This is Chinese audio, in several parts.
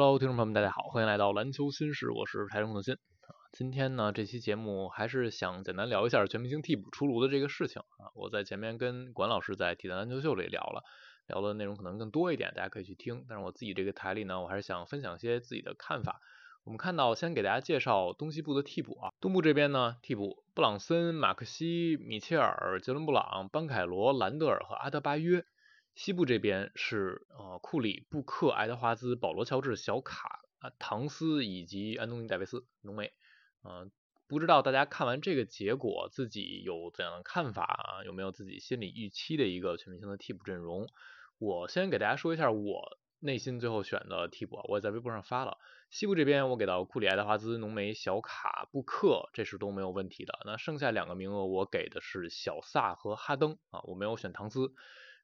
Hello，听众朋友们，大家好，欢迎来到篮球新事，我是台中的新。今天呢，这期节目还是想简单聊一下全明星替补出炉的这个事情啊。我在前面跟管老师在体坛篮球秀里聊了，聊的内容可能更多一点，大家可以去听。但是我自己这个台里呢，我还是想分享一些自己的看法。我们看到，先给大家介绍东西部的替补啊。东部这边呢，替补布朗森、马克西、米切尔、杰伦布朗、班凯罗、兰德尔和阿德巴约。西部这边是呃库里、布克、爱德华兹、保罗乔治、小卡啊、唐斯以及安东尼戴维斯浓眉。嗯，不知道大家看完这个结果自己有怎样的看法啊？有没有自己心里预期的一个全明星的替补阵容？我先给大家说一下我内心最后选的替补，我也在微博上发了。西部这边我给到库里、爱德华兹、浓眉、小卡、布克，这是都没有问题的。那剩下两个名额我给的是小萨和哈登啊，我没有选唐斯。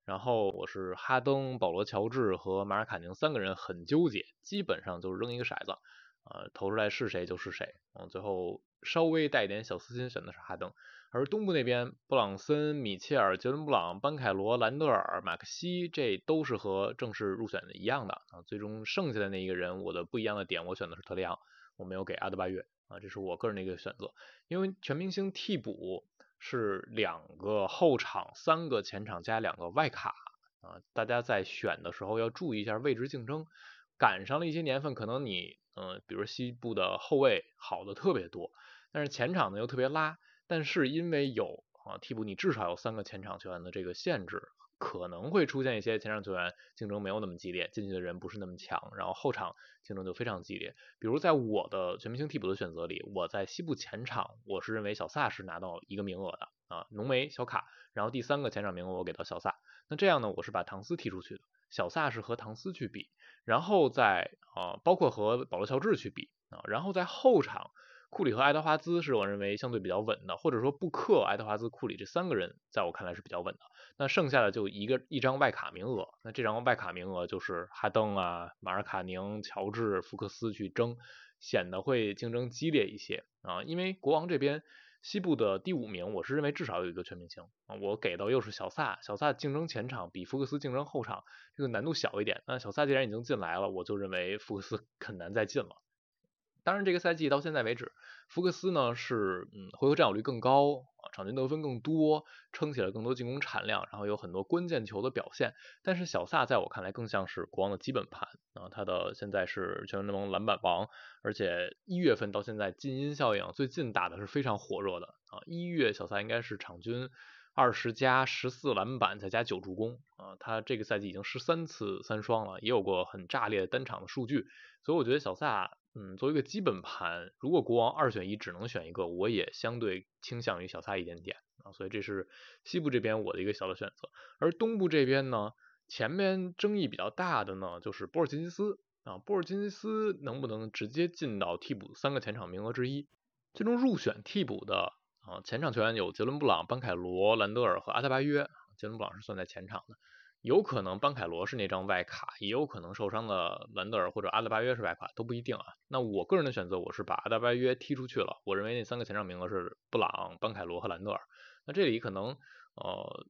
然后我是哈登、保罗乔治和马尔卡宁三个人很纠结，基本上就是扔一个骰子，啊，投出来是谁就是谁。嗯，最后稍微带点小私心选的是哈登。而东部那边，布朗森、米切尔、杰伦布朗、班凯罗、兰德尔、马克西，这都是和正式入选的一样的啊。最终剩下的那一个人，我的不一样的点，我选的是特雷杨，我没有给阿德巴约啊，这是我个人的一个选择。因为全明星替补。是两个后场，三个前场加两个外卡啊！大家在选的时候要注意一下位置竞争。赶上了一些年份，可能你嗯，比如西部的后卫好的特别多，但是前场呢又特别拉。但是因为有啊替补，你至少有三个前场球员的这个限制。可能会出现一些前场球员竞争没有那么激烈，进去的人不是那么强，然后后场竞争就非常激烈。比如在我的全明星替补的选择里，我在西部前场，我是认为小萨是拿到一个名额的啊，浓眉小卡，然后第三个前场名额我给到小萨。那这样呢，我是把唐斯踢出去的，小萨是和唐斯去比，然后在啊包括和保罗乔治去比啊，然后在后场。库里和爱德华兹是我认为相对比较稳的，或者说布克、爱德华兹、库里这三个人在我看来是比较稳的。那剩下的就一个一张外卡名额，那这张外卡名额就是哈登啊、马尔卡宁、乔治、福克斯去争，显得会竞争激烈一些啊。因为国王这边西部的第五名，我是认为至少有一个全明星啊，我给到又是小萨，小萨竞争前场比福克斯竞争后场这个难度小一点。那小萨既然已经进来了，我就认为福克斯很难再进了。当然，这个赛季到现在为止，福克斯呢是嗯回合占有率更高啊，场均得分更多，撑起了更多进攻产量，然后有很多关键球的表现。但是小萨在我看来更像是国王的基本盘啊，他的现在是全联盟篮板王，而且一月份到现在禁音效应最近打的是非常火热的啊，一月小萨应该是场均二十加十四篮板再加九助攻啊，他这个赛季已经十三次三双了，也有过很炸裂的单场的数据，所以我觉得小萨。嗯，作为一个基本盘，如果国王二选一只能选一个，我也相对倾向于小萨一点点啊，所以这是西部这边我的一个小的选择。而东部这边呢，前面争议比较大的呢，就是波尔津吉斯啊，波尔津吉斯能不能直接进到替补三个前场名额之一？最终入选替补的啊，前场球员有杰伦布朗、班凯罗、兰德尔和阿德巴约，杰伦布朗是算在前场的。有可能班凯罗是那张外卡，也有可能受伤的兰德尔或者阿德巴约是外卡，都不一定啊。那我个人的选择，我是把阿德巴约踢出去了。我认为那三个前场名额是布朗、班凯罗和兰德尔。那这里可能呃。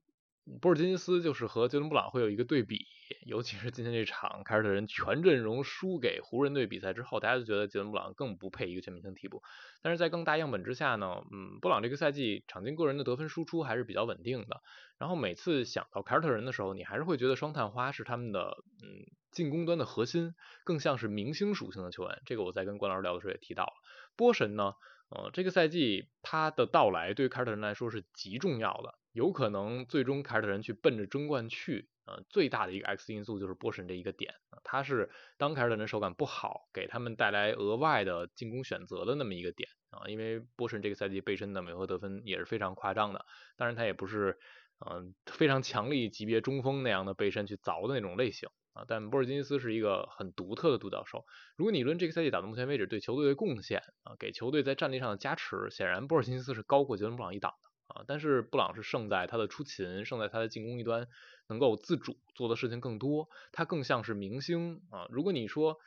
波尔津吉斯就是和杰伦布朗会有一个对比，尤其是今天这场凯尔特人全阵容输给湖人队比赛之后，大家就觉得杰伦布朗更不配一个全明星替补。但是在更大样本之下呢，嗯，布朗这个赛季场均个人的得分输出还是比较稳定的。然后每次想到凯尔特人的时候，你还是会觉得双探花是他们的嗯进攻端的核心，更像是明星属性的球员。这个我在跟关老师聊的时候也提到了。波神呢，呃，这个赛季他的到来对于凯尔特人来说是极重要的。有可能最终凯尔特人去奔着争冠去，呃，最大的一个 X 因素就是波神这一个点，他是当凯尔特人手感不好，给他们带来额外的进攻选择的那么一个点啊，因为波神这个赛季背身的每回合得分也是非常夸张的，当然他也不是嗯非常强力级别中锋那样的背身去凿的那种类型啊，但波尔津吉斯是一个很独特的独角兽，如果你论这个赛季打到目前为止对球队的贡献啊，给球队在战力上的加持，显然波尔津吉斯是高过杰伦布朗一档的。啊，但是布朗是胜在他的出勤，胜在他的进攻一端能够自主做的事情更多，他更像是明星啊。如果你说，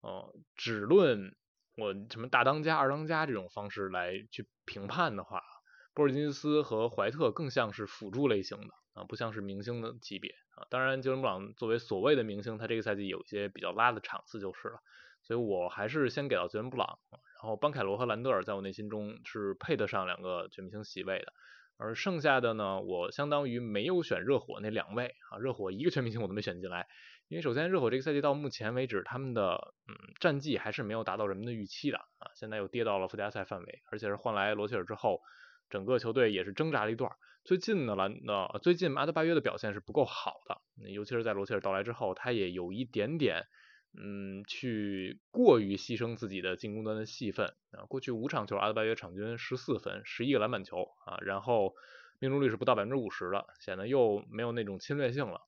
呃，只论我什么大当家、二当家这种方式来去评判的话，波尔津吉斯和怀特更像是辅助类型的啊，不像是明星的级别啊。当然，杰伦布朗作为所谓的明星，他这个赛季有一些比较拉的场次就是了。所以我还是先给到杰伦布朗，然后邦凯罗和兰德尔在我内心中是配得上两个全明星席位的。而剩下的呢，我相当于没有选热火那两位啊，热火一个全明星我都没选进来，因为首先热火这个赛季到目前为止他们的嗯战绩还是没有达到人们的预期的啊，现在又跌到了附加赛范围，而且是换来罗切尔之后，整个球队也是挣扎了一段。最近呢兰呃最近阿德巴约的表现是不够好的，尤其是在罗切尔到来之后，他也有一点点。嗯，去过于牺牲自己的进攻端的戏份啊。过去五场球，阿德巴约场均十四分，十一个篮板球啊，然后命中率是不到百分之五十的，显得又没有那种侵略性了。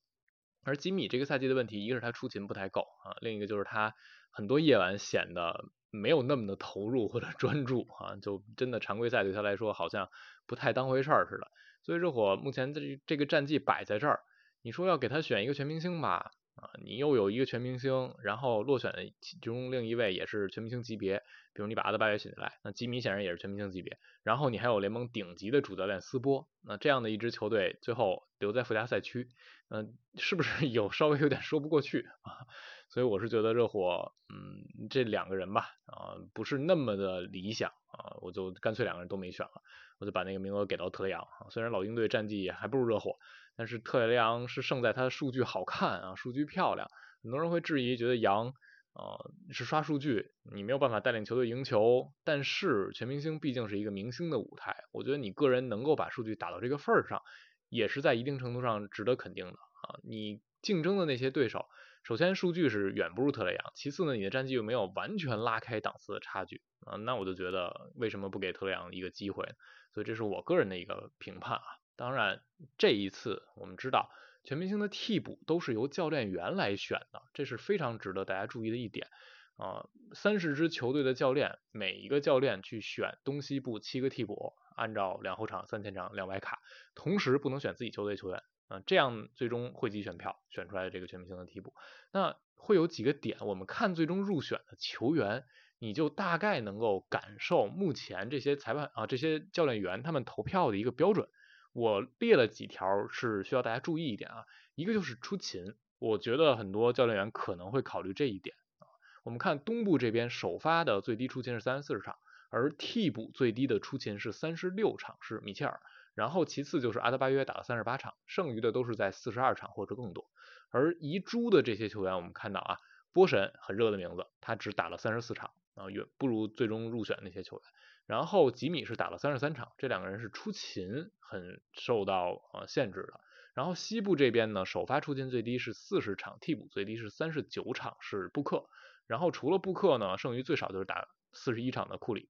而吉米这个赛季的问题，一个是他出勤不太够啊，另一个就是他很多夜晚显得没有那么的投入或者 专注啊，就真的常规赛对他来说好像不太当回事儿似的。所以热火目前这这个战绩摆在这儿，你说要给他选一个全明星吧？啊，你又有一个全明星，然后落选其中另一位也是全明星级别，比如你把阿德巴约选进来，那吉米显然也是全明星级别，然后你还有联盟顶级的主教练斯波，那这样的一支球队最后留在附加赛区，嗯，是不是 有稍微有点说不过去啊？所以我是觉得热火，嗯，这两个人吧，啊，不是那么的理想啊，我就干脆两个人都没选了，我就把那个名额给到特雷杨，虽然老鹰队战绩还不如热火。但是特雷杨是胜在他的数据好看啊，数据漂亮。很多人会质疑，觉得杨呃是刷数据，你没有办法带领球队赢球。但是全明星毕竟是一个明星的舞台，我觉得你个人能够把数据打到这个份儿上，也是在一定程度上值得肯定的啊。你竞争的那些对手，首先数据是远不如特雷杨，其次呢，你的战绩又没有完全拉开档次的差距啊，那我就觉得为什么不给特雷杨一个机会？所以这是我个人的一个评判啊。当然，这一次我们知道全明星的替补都是由教练员来选的，这是非常值得大家注意的一点啊。三十支球队的教练，每一个教练去选东西部七个替补，按照两后场、三前场、两外卡，同时不能选自己球队球员啊，这样最终汇集选票选出来的这个全明星的替补，那会有几个点，我们看最终入选的球员，你就大概能够感受目前这些裁判啊、这些教练员他们投票的一个标准。我列了几条是需要大家注意一点啊，一个就是出勤，我觉得很多教练员可能会考虑这一点啊。我们看东部这边首发的最低出勤是三十四场，而替补最低的出勤是三十六场，是米切尔，然后其次就是阿德巴约打了三十八场，剩余的都是在四十二场或者更多。而遗珠的这些球员，我们看到啊，波神很热的名字，他只打了三十四场啊，远不如最终入选那些球员。然后吉米是打了三十三场，这两个人是出勤很受到呃限制的。然后西部这边呢，首发出勤最低是四十场，替补最低是三十九场，是布克。然后除了布克呢，剩余最少就是打四十一场的库里。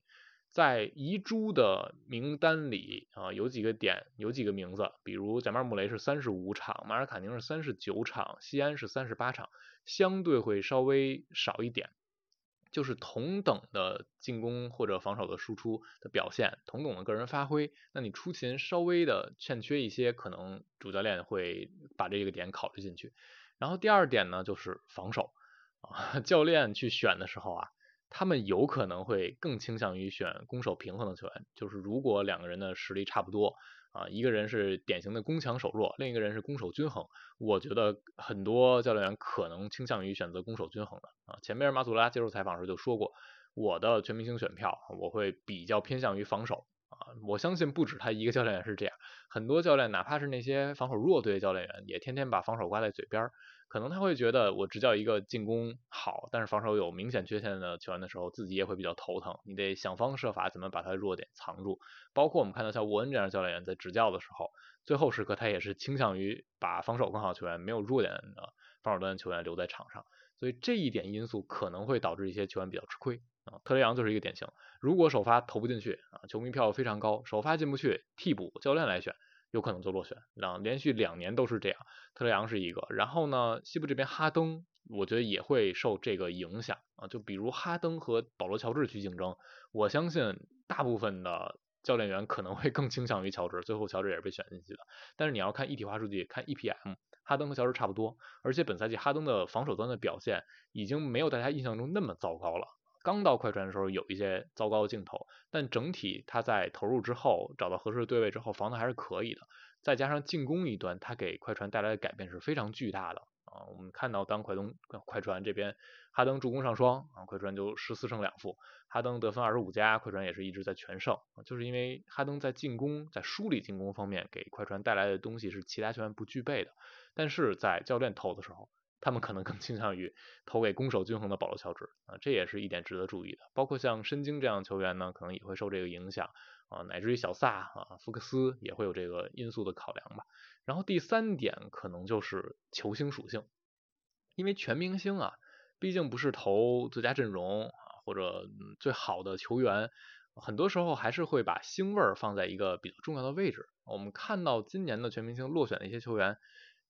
在遗珠的名单里啊，有几个点，有几个名字，比如贾马尔·穆雷是三十五场，马尔卡宁是三十九场，西安是三十八场，相对会稍微少一点。就是同等的进攻或者防守的输出的表现，同等的个人发挥，那你出勤稍微的欠缺一些，可能主教练会把这个点考虑进去。然后第二点呢，就是防守啊，教练去选的时候啊，他们有可能会更倾向于选攻守平衡的球员，就是如果两个人的实力差不多。啊，一个人是典型的攻强守弱，另一个人是攻守均衡。我觉得很多教练员可能倾向于选择攻守均衡的啊。前面马祖拉接受采访时就说过，我的全明星选票我会比较偏向于防守啊。我相信不止他一个教练员是这样，很多教练哪怕是那些防守弱队的教练员，也天天把防守挂在嘴边儿。可能他会觉得我执教一个进攻好，但是防守有明显缺陷的球员的时候，自己也会比较头疼。你得想方设法怎么把他的弱点藏住。包括我们看到像沃恩这样的教练员在执教的时候，最后时刻他也是倾向于把防守更好的球员、没有弱点的防守端的球员留在场上。所以这一点因素可能会导致一些球员比较吃亏啊。特雷杨就是一个典型，如果首发投不进去啊，球迷票非常高，首发进不去，替补教练来选。有可能就落选，两连续两年都是这样。特雷杨是一个，然后呢，西部这边哈登，我觉得也会受这个影响啊。就比如哈登和保罗乔治去竞争，我相信大部分的教练员可能会更倾向于乔治，最后乔治也是被选进去的。但是你要看一体化数据，看 EPM，哈登和乔治差不多，而且本赛季哈登的防守端的表现已经没有大家印象中那么糟糕了。刚到快船的时候有一些糟糕的镜头，但整体他在投入之后找到合适的对位之后防的还是可以的，再加上进攻一端，他给快船带来的改变是非常巨大的啊。我们看到当快东快船这边哈登助攻上双啊，快船就十四胜两负，哈登得分二十五加，快船也是一直在全胜，就是因为哈登在进攻在梳理进攻方面给快船带来的东西是其他球员不具备的，但是在教练投的时候。他们可能更倾向于投给攻守均衡的保罗乔治啊，这也是一点值得注意的。包括像申京这样的球员呢，可能也会受这个影响啊，乃至于小萨啊、福克斯也会有这个因素的考量吧。然后第三点可能就是球星属性，因为全明星啊，毕竟不是投最佳阵容啊或者最好的球员，很多时候还是会把星味儿放在一个比较重要的位置。我们看到今年的全明星落选的一些球员。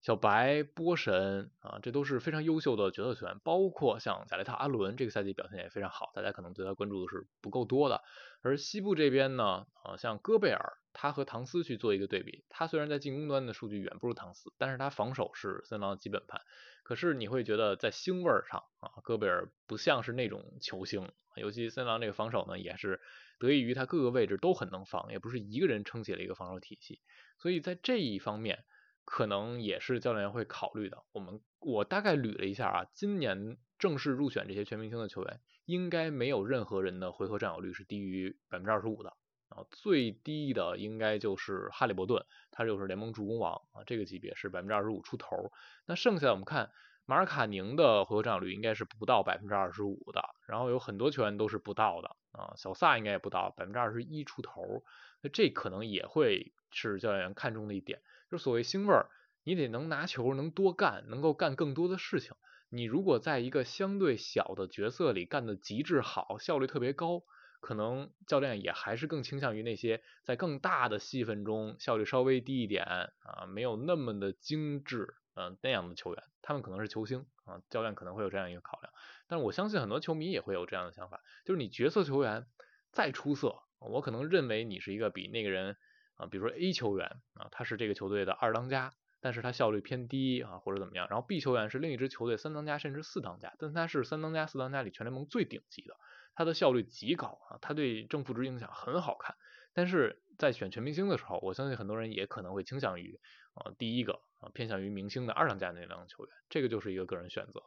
小白、波神啊，这都是非常优秀的角色球员，包括像贾雷特·阿伦，这个赛季表现也非常好，大家可能对他关注的是不够多的。而西部这边呢，啊，像戈贝尔，他和唐斯去做一个对比，他虽然在进攻端的数据远不如唐斯，但是他防守是森狼的基本盘。可是你会觉得在星味上啊，戈贝尔不像是那种球星，尤其森狼这个防守呢，也是得益于他各个位置都很能防，也不是一个人撑起了一个防守体系，所以在这一方面。可能也是教练员会考虑的。我们我大概捋了一下啊，今年正式入选这些全明星的球员，应该没有任何人的回合占有率是低于百分之二十五的啊。最低的应该就是哈利伯顿，他就是联盟助攻王啊，这个级别是百分之二十五出头。那剩下我们看马尔卡宁的回合占有率应该是不到百分之二十五的，然后有很多球员都是不到的啊，小萨应该也不到百分之二十一出头。那这可能也会是教练员看中的一点。就所谓星味儿，你得能拿球，能多干，能够干更多的事情。你如果在一个相对小的角色里干的极致好，效率特别高，可能教练也还是更倾向于那些在更大的戏份中效率稍微低一点啊，没有那么的精致，嗯那样的球员，他们可能是球星啊，教练可能会有这样一个考量。但是我相信很多球迷也会有这样的想法，就是你角色球员再出色，我可能认为你是一个比那个人。啊，比如说 A 球员啊，他是这个球队的二当家，但是他效率偏低啊，或者怎么样。然后 B 球员是另一支球队三当家甚至四当家，但他是三当家四当家里全联盟最顶级的，他的效率极高啊，他对正负值影响很好看。但是在选全明星的时候，我相信很多人也可能会倾向于啊第一个啊偏向于明星的二当家那两个球员，这个就是一个个人选择。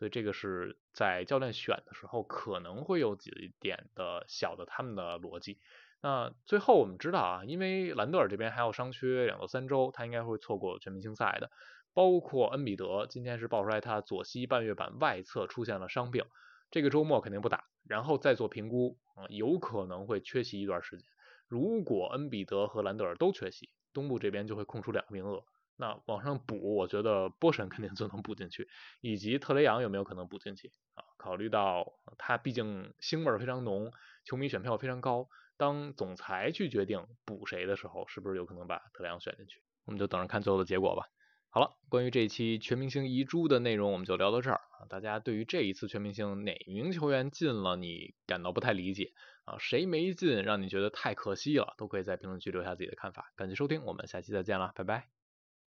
所以这个是在教练选的时候可能会有几点的小的他们的逻辑。那最后我们知道啊，因为兰德尔这边还要伤缺两到三周，他应该会错过全明星赛的。包括恩比德，今天是爆出来他左膝半月板外侧出现了伤病，这个周末肯定不打，然后再做评估啊，有可能会缺席一段时间。如果恩比德和兰德尔都缺席，东部这边就会空出两个名额。那往上补，我觉得波神肯定就能补进去，以及特雷杨有没有可能补进去啊？考虑到他毕竟星味非常浓，球迷选票非常高。当总裁去决定补谁的时候，是不是有可能把特雷杨选进去？我们就等着看最后的结果吧。好了，关于这一期全明星遗珠的内容，我们就聊到这儿啊。大家对于这一次全明星哪名球员进了，你感到不太理解啊？谁没进，让你觉得太可惜了？都可以在评论区留下自己的看法。感谢收听，我们下期再见了，拜拜。